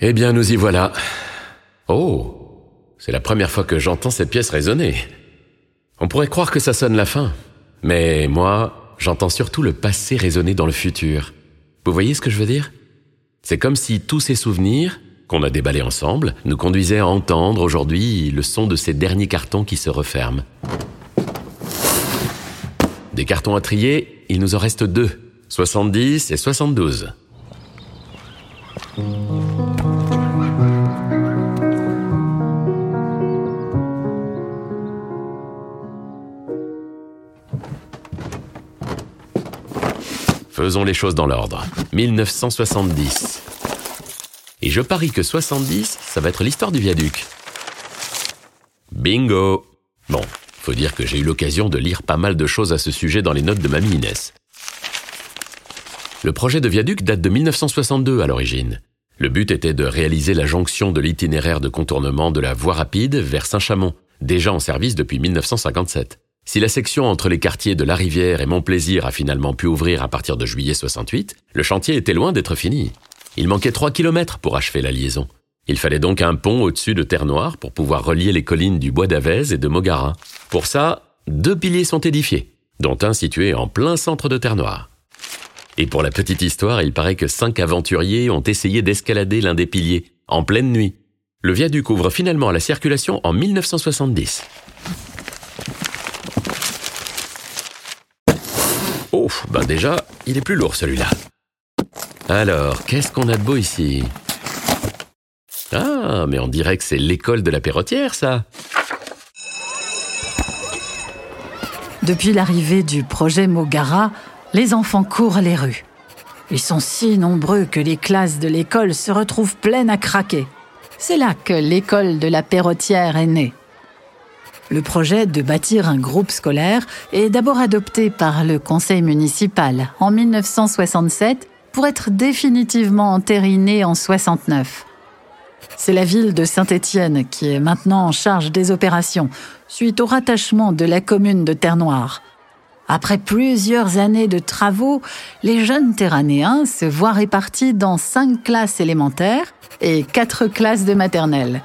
Eh bien, nous y voilà. Oh, c'est la première fois que j'entends cette pièce résonner. On pourrait croire que ça sonne la fin. Mais moi, j'entends surtout le passé résonner dans le futur. Vous voyez ce que je veux dire? C'est comme si tous ces souvenirs, qu'on a déballés ensemble, nous conduisaient à entendre aujourd'hui le son de ces derniers cartons qui se referment. Des cartons à trier, il nous en reste deux, 70 et 72. Faisons les choses dans l'ordre. 1970. Et je parie que 70, ça va être l'histoire du viaduc. Bingo Bon, faut dire que j'ai eu l'occasion de lire pas mal de choses à ce sujet dans les notes de mamie Inès. Le projet de viaduc date de 1962 à l'origine. Le but était de réaliser la jonction de l'itinéraire de contournement de la voie rapide vers Saint-Chamond, déjà en service depuis 1957. Si la section entre les quartiers de La Rivière et Montplaisir a finalement pu ouvrir à partir de juillet 68, le chantier était loin d'être fini. Il manquait 3 km pour achever la liaison. Il fallait donc un pont au-dessus de Terre-Noire pour pouvoir relier les collines du Bois d'Avez et de Mogara. Pour ça, deux piliers sont édifiés, dont un situé en plein centre de Terre-Noire. Et pour la petite histoire, il paraît que cinq aventuriers ont essayé d'escalader l'un des piliers, en pleine nuit. Le viaduc ouvre finalement la circulation en 1970. Ben déjà, il est plus lourd celui-là. Alors, qu'est-ce qu'on a de beau ici? Ah, mais on dirait que c'est l'école de la perrotière, ça. Depuis l'arrivée du projet Mogara, les enfants courent les rues. Ils sont si nombreux que les classes de l'école se retrouvent pleines à craquer. C'est là que l'école de la perrotière est née. Le projet de bâtir un groupe scolaire est d'abord adopté par le conseil municipal en 1967 pour être définitivement entériné en 69. C'est la ville de Saint-Étienne qui est maintenant en charge des opérations, suite au rattachement de la commune de Terre-Noire. Après plusieurs années de travaux, les jeunes terranéens se voient répartis dans cinq classes élémentaires et quatre classes de maternelle.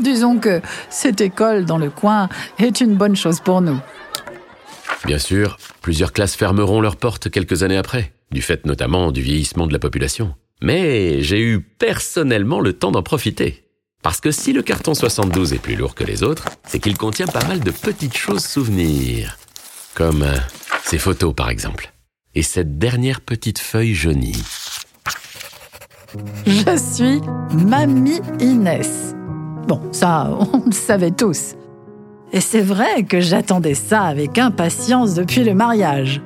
Disons que cette école dans le coin est une bonne chose pour nous. Bien sûr, plusieurs classes fermeront leurs portes quelques années après, du fait notamment du vieillissement de la population. Mais j'ai eu personnellement le temps d'en profiter. Parce que si le carton 72 est plus lourd que les autres, c'est qu'il contient pas mal de petites choses souvenirs. Comme euh, ces photos, par exemple. Et cette dernière petite feuille jaunie. Je suis Mamie Inès. Bon, ça, on le savait tous. Et c'est vrai que j'attendais ça avec impatience depuis le mariage.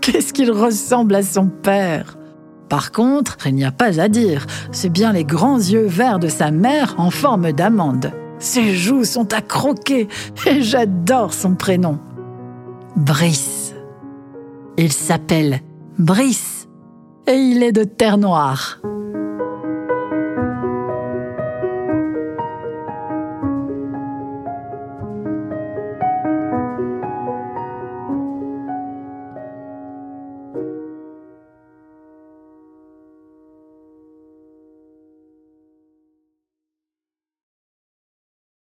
Qu'est-ce qu'il ressemble à son père? Par contre, il n'y a pas à dire, c'est bien les grands yeux verts de sa mère en forme d'amande. Ses joues sont à croquer et j'adore son prénom. Brice. Il s'appelle Brice et il est de Terre Noire.